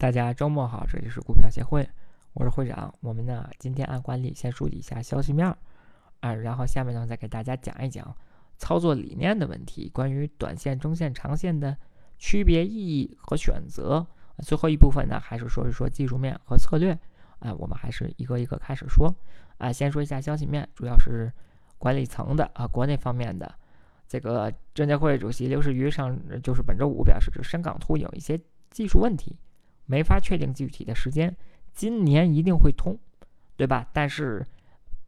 大家周末好，这里是股票协会，我是会长。我们呢今天按惯例先梳理一下消息面儿啊，然后下面呢再给大家讲一讲操作理念的问题，关于短线、中线、长线的区别意义和选择。最后一部分呢还是说一说技术面和策略啊，我们还是一个一个开始说啊。先说一下消息面，主要是管理层的啊，国内方面的这个证监会主席刘士余上就是本周五表示，深港通有一些技术问题。没法确定具体的时间，今年一定会通，对吧？但是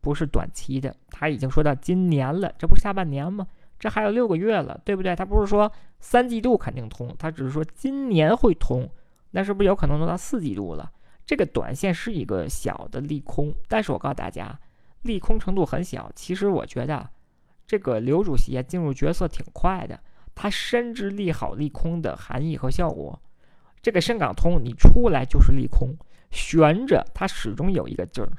不是短期的，他已经说到今年了，这不是下半年吗？这还有六个月了，对不对？他不是说三季度肯定通，他只是说今年会通，那是不是有可能弄到四季度了？这个短线是一个小的利空，但是我告诉大家，利空程度很小。其实我觉得这个刘主席进入角色挺快的，他深知利好利空的含义和效果。这个深港通你出来就是利空，悬着它始终有一个劲儿，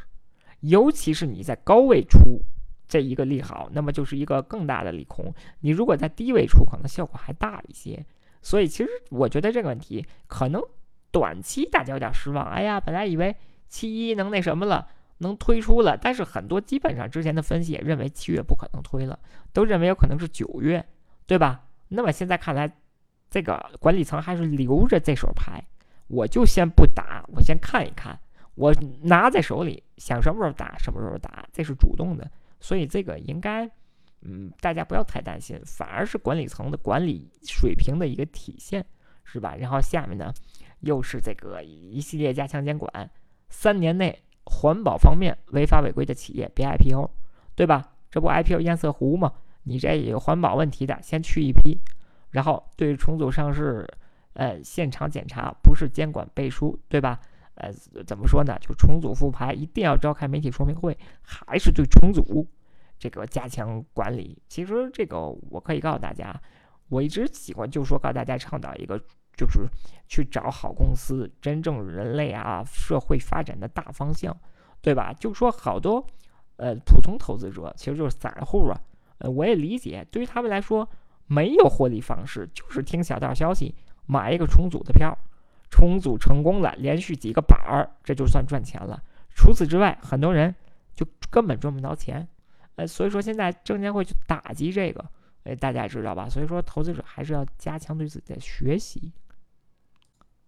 尤其是你在高位出这一个利好，那么就是一个更大的利空。你如果在低位出，可能效果还大一些。所以其实我觉得这个问题可能短期大家有点失望。哎呀，本来以为七一能那什么了，能推出了，但是很多基本上之前的分析也认为七月不可能推了，都认为有可能是九月，对吧？那么现在看来。这个管理层还是留着这手牌，我就先不打，我先看一看，我拿在手里，想什么时候打什么时候打，这是主动的，所以这个应该，嗯，大家不要太担心，反而是管理层的管理水平的一个体现，是吧？然后下面呢，又是这个一系列加强监管，三年内环保方面违法违规的企业别 IPO，对吧？这不 IPO 堰塞湖吗？你这有环保问题的，先去一批。然后对重组上市，呃，现场检查不是监管背书，对吧？呃，怎么说呢？就重组复牌一定要召开媒体说明会，还是对重组这个加强管理。其实这个我可以告诉大家，我一直喜欢就说告诉大家倡导一个，就是去找好公司，真正人类啊社会发展的大方向，对吧？就说好多呃普通投资者其实就是散户啊，呃，我也理解，对于他们来说。没有获利方式，就是听小道消息买一个重组的票，重组成功了，连续几个板儿，这就算赚钱了。除此之外，很多人就根本赚不到钱。呃，所以说现在证监会去打击这个，哎，大家知道吧？所以说投资者还是要加强对自己的学习。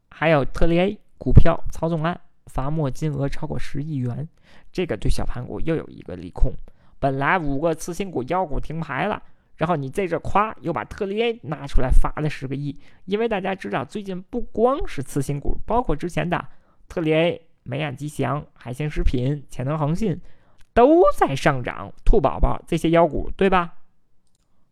还有特力 A 股票操纵案，罚没金额超过十亿元，这个对小盘股又有一个利空。本来五个次新股妖股停牌了。然后你在这夸，又把特力 A 拿出来发了十个亿，因为大家知道最近不光是次新股，包括之前的特力 A、美亚吉祥、海鲜食品、潜能恒信都在上涨，兔宝宝这些妖股对吧？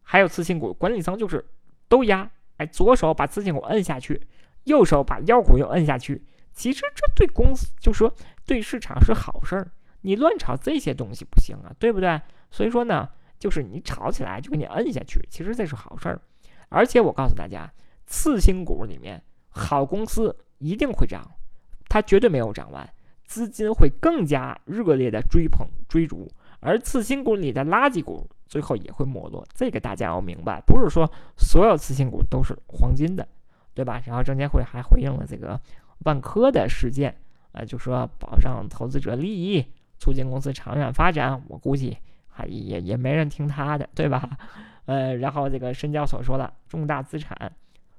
还有次新股，管理层就是都压，哎，左手把次新股摁下去，右手把妖股又摁下去。其实这对公司就说对市场是好事儿，你乱炒这些东西不行啊，对不对？所以说呢。就是你炒起来就给你摁下去，其实这是好事儿。而且我告诉大家，次新股里面好公司一定会涨，它绝对没有涨完，资金会更加热烈的追捧追逐。而次新股里的垃圾股最后也会没落，这个大家要明白，不是说所有次新股都是黄金的，对吧？然后证监会还回应了这个万科的事件，呃，就说保障投资者利益，促进公司长远发展。我估计。还也也没人听他的，对吧？呃，然后这个深交所说了，重大资产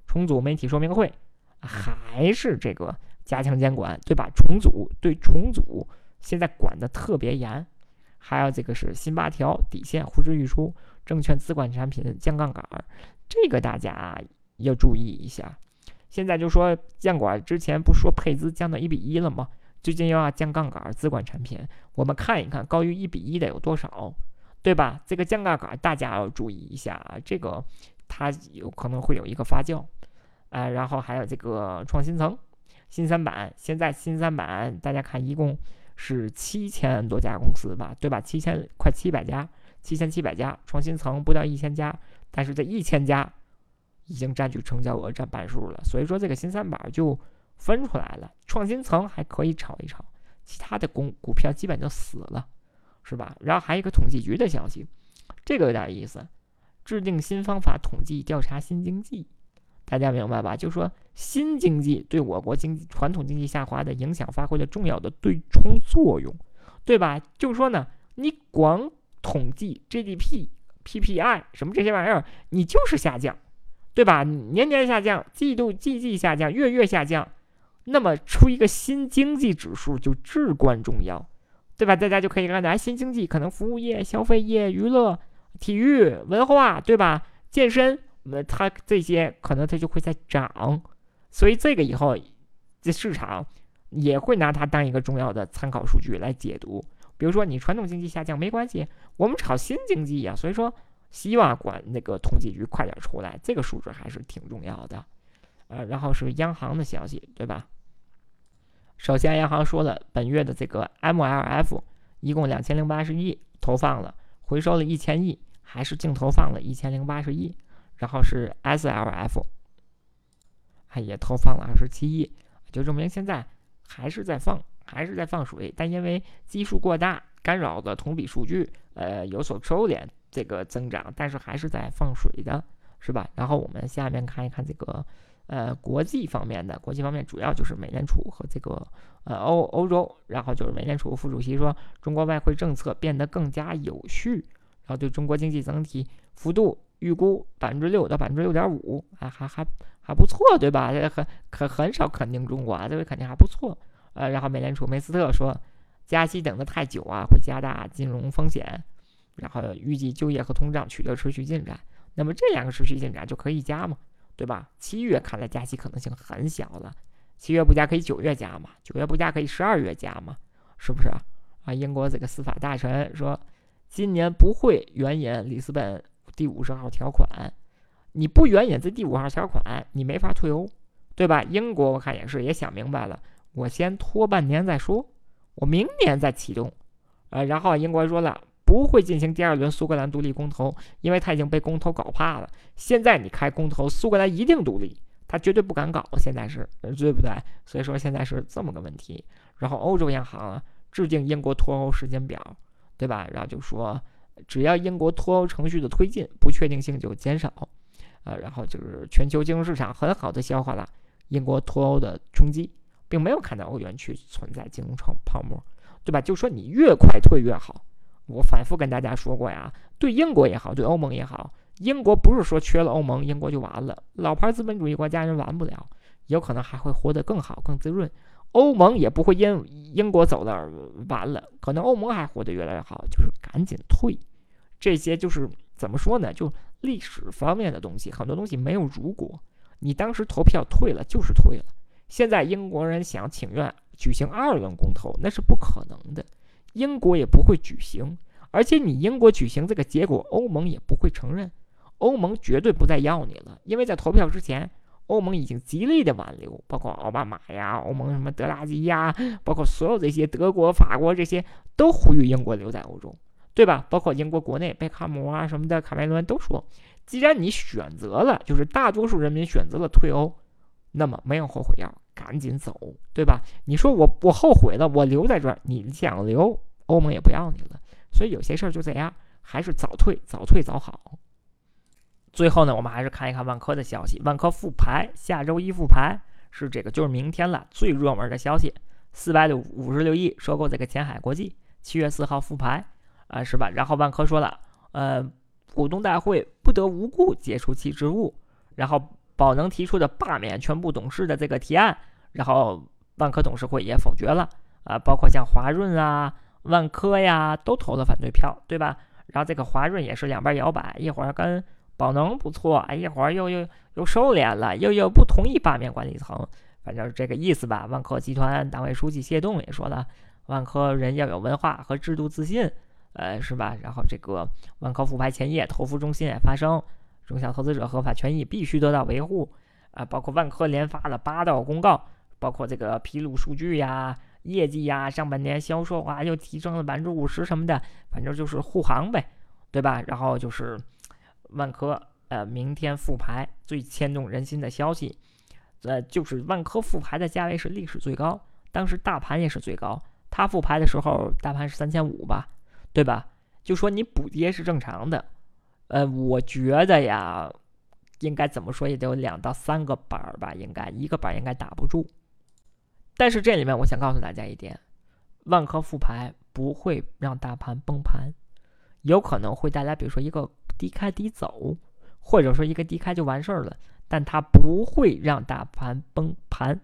重组媒体说明会，还是这个加强监管，对吧？重组对重组现在管的特别严，还有这个是新八条底线呼之欲出，证券资管产品降杠杆，这个大家要注意一下。现在就说监管之前不说配资降到一比一了吗？最近又要降杠杆，资管产品，我们看一看高于一比一的有多少，对吧？这个降杠杆大家要注意一下啊，这个它有可能会有一个发酵，啊，然后还有这个创新层，新三板，现在新三板大家看一共是七千多家公司吧，对吧？七千快七百家，七千七百家，创新层不到一千家，但是这一千家已经占据成交额占半数了，所以说这个新三板就。分出来了，创新层还可以炒一炒，其他的公股票基本就死了，是吧？然后还有一个统计局的消息，这个有点意思，制定新方法统计调查新经济，大家明白吧？就说新经济对我国经济传统经济下滑的影响发挥了重要的对冲作用，对吧？就是说呢，你光统计 GDP、PPI 什么这些玩意儿，你就是下降，对吧？年年下降，季度季季下降，月月下降，那么出一个新经济指数就至关重要，对吧？大家就可以看到，新经济可能服务业、消费业、娱乐、体育、文化，对吧？健身。那它这些可能它就会在涨，所以这个以后这市场也会拿它当一个重要的参考数据来解读。比如说你传统经济下降没关系，我们炒新经济呀，所以说希望管那个统计局快点出来，这个数值还是挺重要的。呃，然后是央行的消息，对吧？首先央行说了，本月的这个 MLF 一共两千零八十亿投放了，回收了一千亿，还是净投放了一千零八十亿。然后是 SLF，还也投放了二十七亿，就证明现在还是在放，还是在放水，但因为基数过大，干扰的同比数据，呃，有所收敛这个增长，但是还是在放水的，是吧？然后我们下面看一看这个，呃，国际方面的，国际方面主要就是美联储和这个，呃，欧欧洲，然后就是美联储副主席说，中国外汇政策变得更加有序，然后对中国经济整体幅度。预估百分之六到百分之六点五，还还还还不错，对吧？很很很少肯定中国啊，这回肯定还不错。呃，然后美联储梅斯特说，加息等的太久啊，会加大金融风险。然后预计就业和通胀取得持续进展，那么这两个持续进展就可以加嘛，对吧？七月看来加息可能性很小了，七月不加可以九月加嘛，九月不加可以十二月加嘛，是不是啊？啊，英国这个司法大臣说，今年不会援引里斯本。第五十号条款，你不援引这第五号条款，你没法退欧，对吧？英国我看也是，也想明白了，我先拖半年再说，我明年再启动。呃，然后英国说了，不会进行第二轮苏格兰独立公投，因为他已经被公投搞怕了。现在你开公投，苏格兰一定独立，他绝对不敢搞。现在是对不对？所以说现在是这么个问题。然后欧洲央行啊，制定英国脱欧时间表，对吧？然后就说。只要英国脱欧程序的推进，不确定性就减少，啊，然后就是全球金融市场很好的消化了英国脱欧的冲击，并没有看到欧元区存在金融泡泡沫，对吧？就说你越快退越好。我反复跟大家说过呀，对英国也好，对欧盟也好，英国不是说缺了欧盟，英国就完了。老牌资本主义国家人完不了，有可能还会活得更好、更滋润。欧盟也不会因英国走了而完了，可能欧盟还活得越来越好，就是赶紧退。这些就是怎么说呢？就历史方面的东西，很多东西没有如果。你当时投票退了就是退了。现在英国人想请愿举行二轮公投，那是不可能的，英国也不会举行。而且你英国举行这个结果，欧盟也不会承认，欧盟绝对不再要你了，因为在投票之前。欧盟已经极力的挽留，包括奥巴马呀，欧盟什么德拉吉呀，包括所有这些德国、法国这些都呼吁英国留在欧洲，对吧？包括英国国内贝卡姆啊什么的，卡梅伦都说，既然你选择了，就是大多数人民选择了退欧，那么没有后悔药，赶紧走，对吧？你说我我后悔了，我留在这儿，你想留，欧盟也不要你了。所以有些事儿就这样，还是早退早退早好。最后呢，我们还是看一看万科的消息。万科复牌，下周一复牌是这个，就是明天了。最热门的消息，四百六五十六亿收购这个前海国际，七月四号复牌啊，是吧？然后万科说了，呃，股东大会不得无故解除其职务。然后宝能提出的罢免全部董事的这个提案，然后万科董事会也否决了啊，包括像华润啊、万科呀，都投了反对票，对吧？然后这个华润也是两边摇摆，一会儿跟。宝能不错，哎，一会儿又又又收敛了，又又不同意罢免管理层，反正是这个意思吧。万科集团党委书记谢栋也说了，万科人要有文化和制度自信，呃，是吧？然后这个万科复牌前夜，投服中心也发生，中小投资者合法权益必须得到维护，啊，包括万科连发了八道公告，包括这个披露数据呀、业绩呀、上半年销售啊又提升了百分之五十什么的，反正就是护航呗，对吧？然后就是。万科呃，明天复牌最牵动人心的消息，呃，就是万科复牌的价位是历史最高，当时大盘也是最高。它复牌的时候，大盘是三千五吧，对吧？就说你补跌是正常的，呃，我觉得呀，应该怎么说也得有两到三个板儿吧，应该一个板儿应该打不住。但是这里面我想告诉大家一点，万科复牌不会让大盘崩盘，有可能会带来比如说一个低开低走，或者说一个低开就完事儿了，但它不会让大盘崩盘，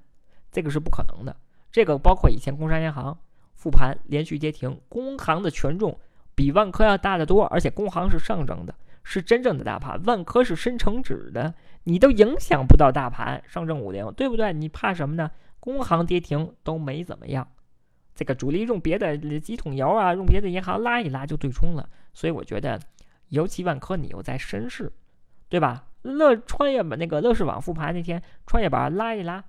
这个是不可能的。这个包括以前工商银行复盘连续跌停，工行的权重比万科要大得多，而且工行是上证的。是真正的大盘，万科是深成指的，你都影响不到大盘上证五零，对不对？你怕什么呢？工行跌停都没怎么样，这个主力用别的几桶油啊，用别的银行拉一拉就对冲了。所以我觉得，尤其万科你又在深市，对吧？乐创业板那个乐视网复盘那天，创业板拉一拉，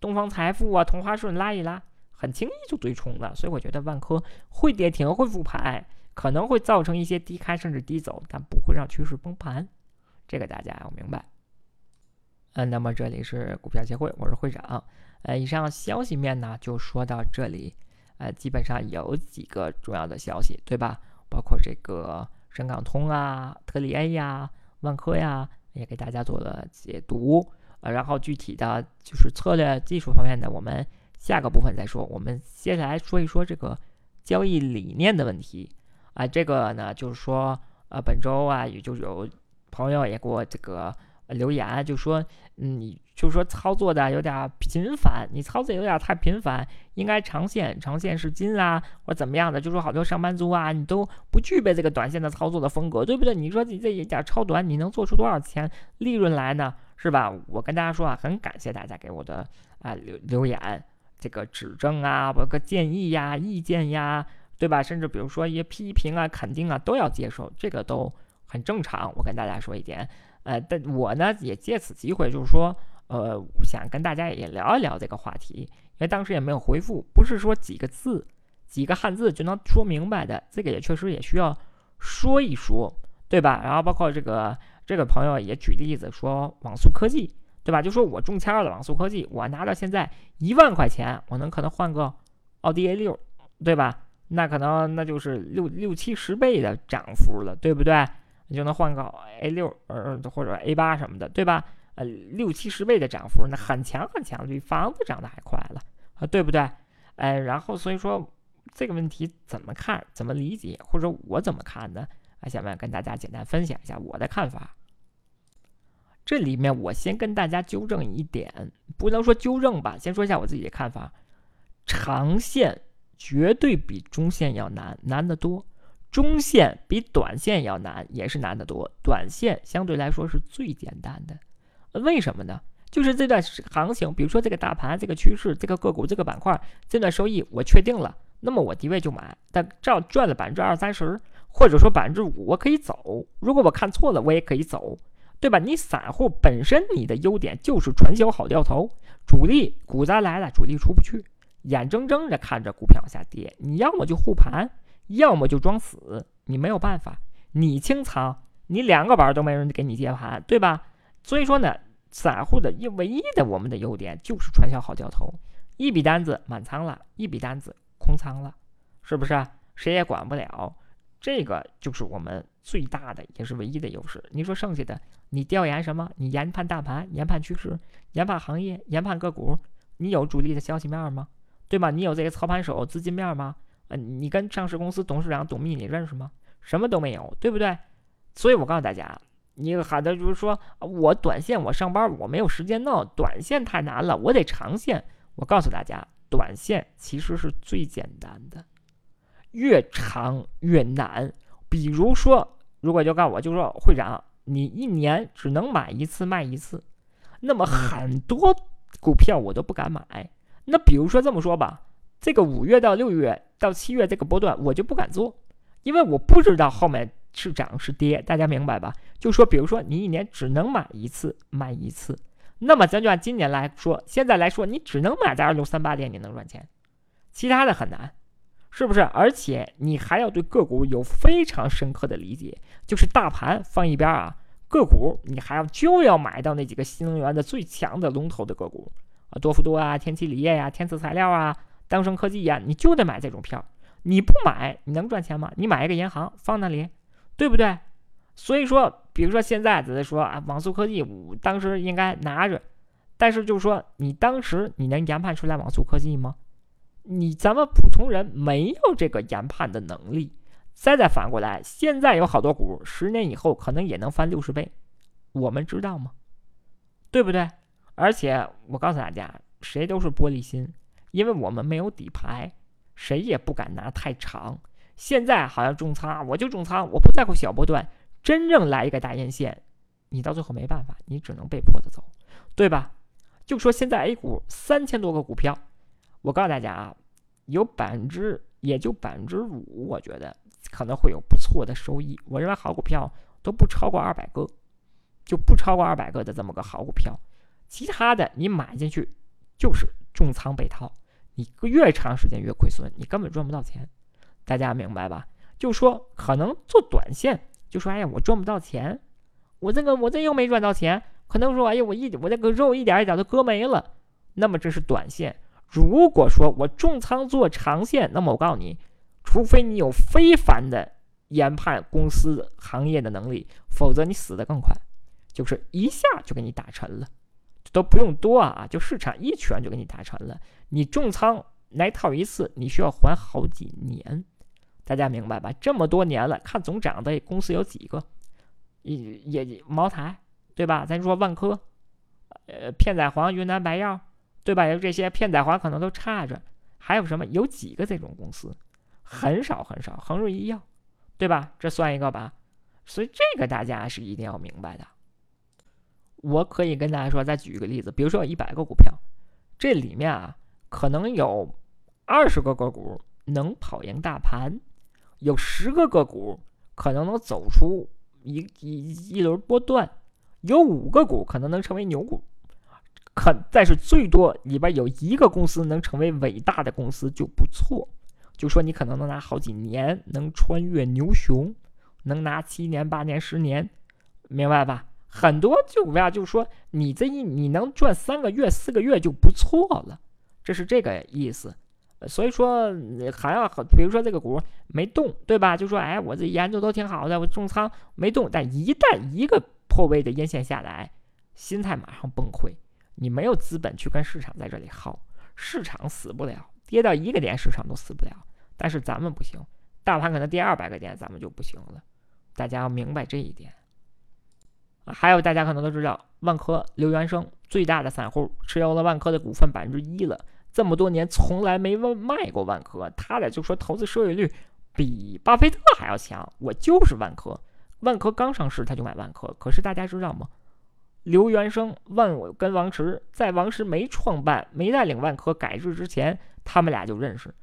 东方财富啊、同花顺拉一拉，很轻易就对冲了。所以我觉得万科会跌停，会复盘。可能会造成一些低开甚至低走，但不会让趋势崩盘，这个大家要明白。嗯，那么这里是股票协会，我是会长。呃，以上消息面呢就说到这里。呃，基本上有几个重要的消息，对吧？包括这个深港通啊、特里 A 呀、万科呀，也给大家做了解读。呃，然后具体的就是策略技术方面的，我们下个部分再说。我们接下来说一说这个交易理念的问题。啊，这个呢，就是说，呃，本周啊，也就有朋友也给我这个留言，就说，嗯，就是说操作的有点频繁，你操作有点太频繁，应该长线，长线是金啊，或者怎么样的，就说好多上班族啊，你都不具备这个短线的操作的风格，对不对？你说你这一点超短，你能做出多少钱利润来呢？是吧？我跟大家说啊，很感谢大家给我的啊留留言，这个指正啊，包括建议呀、意见呀。对吧？甚至比如说一些批评啊、肯定啊，都要接受，这个都很正常。我跟大家说一点，呃，但我呢也借此机会，就是说，呃，想跟大家也聊一聊这个话题，因为当时也没有回复，不是说几个字、几个汉字就能说明白的，这个也确实也需要说一说，对吧？然后包括这个这个朋友也举例子说网速科技，对吧？就说我中签了网速科技，我拿到现在一万块钱，我能可能换个奥迪 A 六，对吧？那可能那就是六六七十倍的涨幅了，对不对？你就能换个 A 六，呃，或者 A 八什么的，对吧？呃，六七十倍的涨幅，那很强很强，比房子涨得还快了，啊，对不对？哎，然后所以说这个问题怎么看，怎么理解，或者我怎么看呢？啊，下面跟大家简单分享一下我的看法。这里面我先跟大家纠正一点，不能说纠正吧，先说一下我自己的看法，长线。绝对比中线要难，难得多。中线比短线要难，也是难得多。短线相对来说是最简单的，为什么呢？就是这段行情，比如说这个大盘、这个趋势、这个个股、这个板块，这段收益我确定了，那么我低位就买，但照赚了百分之二三十，或者说百分之五，我可以走。如果我看错了，我也可以走，对吧？你散户本身你的优点就是传销好掉头，主力股灾来了，主力出不去。眼睁睁着看着股票往下跌，你要么就护盘，要么就装死，你没有办法。你清仓，你两个板都没人给你接盘，对吧？所以说呢，散户的唯一的我们的优点就是传销好掉头，一笔单子满仓了，一笔单子空仓了，是不是？谁也管不了，这个就是我们最大的也是唯一的优势。你说剩下的，你调研什么？你研判大盘，研判趋势，研判行业，研判个股，你有主力的消息面吗？对吧？你有这个操盘手资金面吗？呃，你跟上市公司董事长董秘你认识吗？什么都没有，对不对？所以我告诉大家，你喊的就是说我短线我上班我没有时间弄，短线太难了，我得长线。我告诉大家，短线其实是最简单的，越长越难。比如说，如果就告诉我，就说会长，你一年只能买一次卖一次，那么很多股票我都不敢买。那比如说这么说吧，这个五月到六月到七月这个波段我就不敢做，因为我不知道后面是涨是跌，大家明白吧？就说比如说你一年只能买一次卖一次，那么咱就按今年来说，现在来说你只能买在二六三八点你能赚钱，其他的很难，是不是？而且你还要对个股有非常深刻的理解，就是大盘放一边啊，个股你还要就要买到那几个新能源的最强的龙头的个股。啊，多氟多啊，天齐锂业呀，天赐材料啊，当升科技呀，你就得买这种票。你不买，你能赚钱吗？你买一个银行放那里，对不对？所以说，比如说现在只是说啊，网速科技当时应该拿着，但是就是说，你当时你能研判出来网速科技吗？你咱们普通人没有这个研判的能力。再再反过来，现在有好多股，十年以后可能也能翻六十倍，我们知道吗？对不对？而且我告诉大家，谁都是玻璃心，因为我们没有底牌，谁也不敢拿太长。现在好像重仓，我就重仓，我不在乎小波段。真正来一个大阴线，你到最后没办法，你只能被迫的走，对吧？就说现在 A 股三千多个股票，我告诉大家啊，有百分之也就百分之五，我觉得可能会有不错的收益。我认为好股票都不超过二百个，就不超过二百个的这么个好股票，其他的你买进去就是重仓被套，你越长时间越亏损，你根本赚不到钱。大家明白吧？就说可能做短线。就说：“哎呀，我赚不到钱，我这个我这又没赚到钱，可能说，哎呀，我一我这个肉一点一点都割没了。那么这是短线。如果说我重仓做长线，那么我告诉你，除非你有非凡的研判公司行业的能力，否则你死得更快，就是一下就给你打沉了，都不用多啊，就市场一拳就给你打沉了。你重仓来套一次，你需要还好几年。”大家明白吧？这么多年了，看总涨的公司有几个？也也茅台，对吧？咱说万科，呃，片仔癀、云南白药，对吧？有这些片仔癀可能都差着，还有什么？有几个这种公司？很少很少。恒瑞医药，对吧？这算一个吧。所以这个大家是一定要明白的。我可以跟大家说，再举一个例子，比如说有一百个股票，这里面啊，可能有二十个个股能跑赢大盘。有十个个股可能能走出一一一轮波段，有五个股可能能成为牛股，可但是最多里边有一个公司能成为伟大的公司就不错。就说你可能能拿好几年，能穿越牛熊，能拿七年、八年、十年，明白吧？很多就不要就是说你这一你能赚三个月、四个月就不错了，这是这个意思。所以说还要，比如说这个股没动，对吧？就说哎，我这研究都挺好的，我重仓没动，但一旦一个破位的阴线下来，心态马上崩溃。你没有资本去跟市场在这里耗，市场死不了，跌到一个点市场都死不了。但是咱们不行，大盘可能跌二百个点，咱们就不行了。大家要明白这一点。还有大家可能都知道，万科刘元生最大的散户持有了万科的股份百分之一了。这么多年从来没问卖过万科，他俩就说投资收益率比巴菲特还要强。我就是万科，万科刚上市他就买万科。可是大家知道吗？刘元生、万跟王石在王石没创办、没带领万科改制之前，他们俩就认识。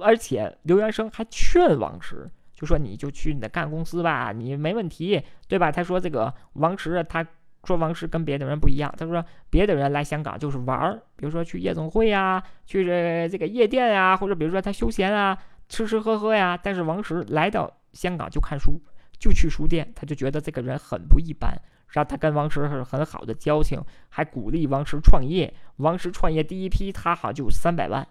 而且刘元生还劝王石，就说你就去你的干公司吧，你没问题，对吧？他说这个王石他。说王石跟别的人不一样，他说别的人来香港就是玩儿，比如说去夜总会呀，去这这个夜店呀，或者比如说他休闲啊，吃吃喝喝呀。但是王石来到香港就看书，就去书店，他就觉得这个人很不一般，然后他跟王石是很好的交情，还鼓励王石创业。王石创业第一批他好就三百万，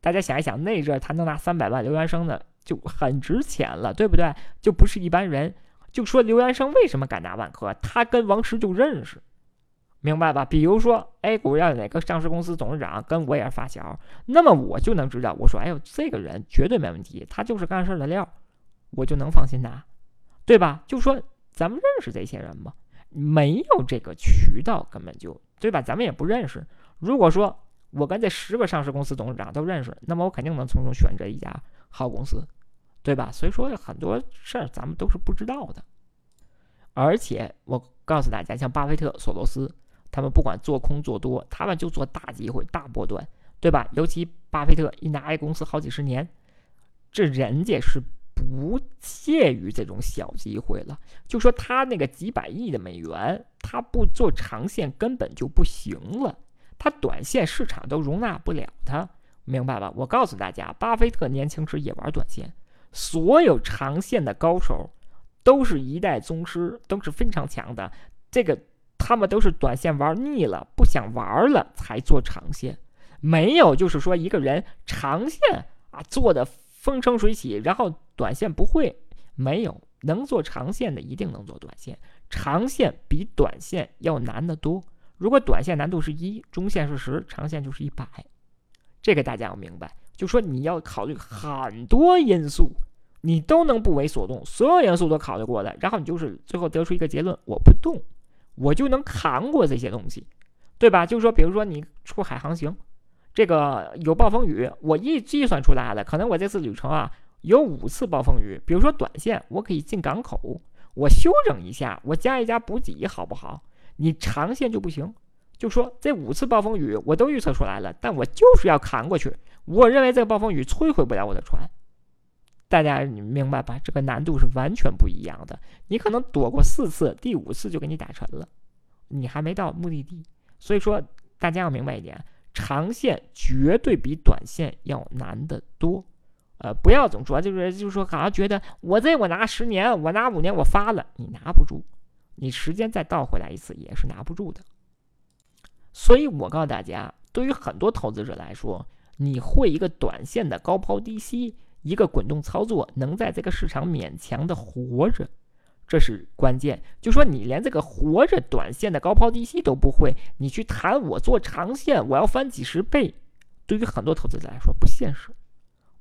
大家想一想那阵他能拿三百万，刘元生的就很值钱了，对不对？就不是一般人。就说刘元生为什么敢拿万科，他跟王石就认识，明白吧？比如说 A 股要哪个上市公司董事长跟我也是发小，那么我就能知道，我说哎呦这个人绝对没问题，他就是干事的料，我就能放心拿，对吧？就说咱们认识这些人吗？没有这个渠道，根本就对吧？咱们也不认识。如果说我跟这十个上市公司董事长都认识，那么我肯定能从中选择一家好公司。对吧？所以说很多事儿咱们都是不知道的，而且我告诉大家，像巴菲特、索罗斯，他们不管做空做多，他们就做大机会、大波段，对吧？尤其巴菲特一拿一公司好几十年，这人家是不屑于这种小机会了。就说他那个几百亿的美元，他不做长线根本就不行了，他短线市场都容纳不了他，明白吧？我告诉大家，巴菲特年轻时也玩短线。所有长线的高手都是一代宗师，都是非常强的。这个他们都是短线玩腻了，不想玩了才做长线。没有就是说一个人长线啊做的风生水起，然后短线不会。没有能做长线的一定能做短线，长线比短线要难得多。如果短线难度是一，中线是十，长线就是一百，这个大家要明白。就说你要考虑很多因素，你都能不为所动，所有因素都考虑过了，然后你就是最后得出一个结论：我不动，我就能扛过这些东西，对吧？就是说，比如说你出海航行，这个有暴风雨，我一计算出来了，可能我这次旅程啊有五次暴风雨。比如说短线，我可以进港口，我休整一下，我加一加补给，好不好？你长线就不行。就说这五次暴风雨我都预测出来了，但我就是要扛过去。我认为这个暴风雨摧毁不了我的船，大家你明白吧？这个难度是完全不一样的。你可能躲过四次，第五次就给你打沉了，你还没到目的地。所以说，大家要明白一点：长线绝对比短线要难得多。呃，不要总说就是就是说，好像觉得我这我拿十年，我拿五年，我发了，你拿不住，你时间再倒回来一次也是拿不住的。所以我告诉大家，对于很多投资者来说，你会一个短线的高抛低吸，一个滚动操作，能在这个市场勉强的活着，这是关键。就说你连这个活着短线的高抛低吸都不会，你去谈我做长线，我要翻几十倍，对于很多投资者来说不现实，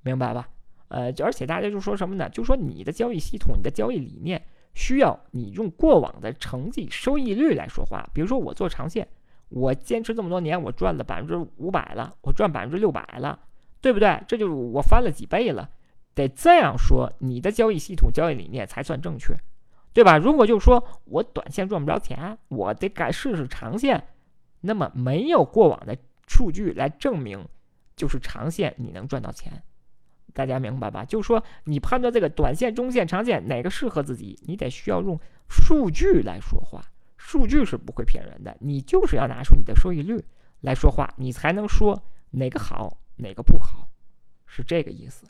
明白吧？呃，而且大家就说什么呢？就说你的交易系统、你的交易理念需要你用过往的成绩、收益率来说话。比如说我做长线。我坚持这么多年，我赚了百分之五百了，我赚百分之六百了，对不对？这就是我翻了几倍了。得这样说，你的交易系统、交易理念才算正确，对吧？如果就说我短线赚不着钱，我得改试试长线，那么没有过往的数据来证明，就是长线你能赚到钱。大家明白吧？就说你判断这个短线、中线、长线哪个适合自己，你得需要用数据来说话。数据是不会骗人的，你就是要拿出你的收益率来说话，你才能说哪个好，哪个不好，是这个意思。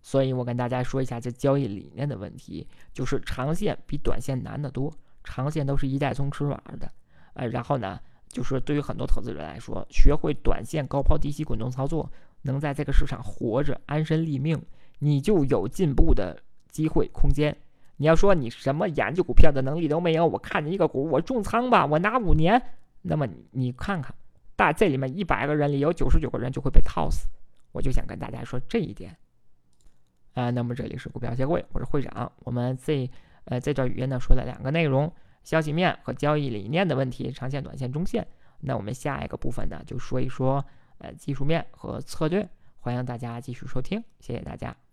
所以我跟大家说一下这交易理念的问题，就是长线比短线难得多，长线都是一代宗吃软的，呃，然后呢，就是对于很多投资者来说，学会短线高抛低吸滚动操作，能在这个市场活着安身立命，你就有进步的机会空间。你要说你什么研究股票的能力都没有，我看见一个股我重仓吧，我拿五年，那么你看看，大这里面一百个人里有九十九个人就会被套死。我就想跟大家说这一点。啊，那么这里是股票协会，我是会长。我们这呃这段语音呢说了两个内容：消息面和交易理念的问题，长线、短线、中线。那我们下一个部分呢就说一说呃技术面和策略。欢迎大家继续收听，谢谢大家。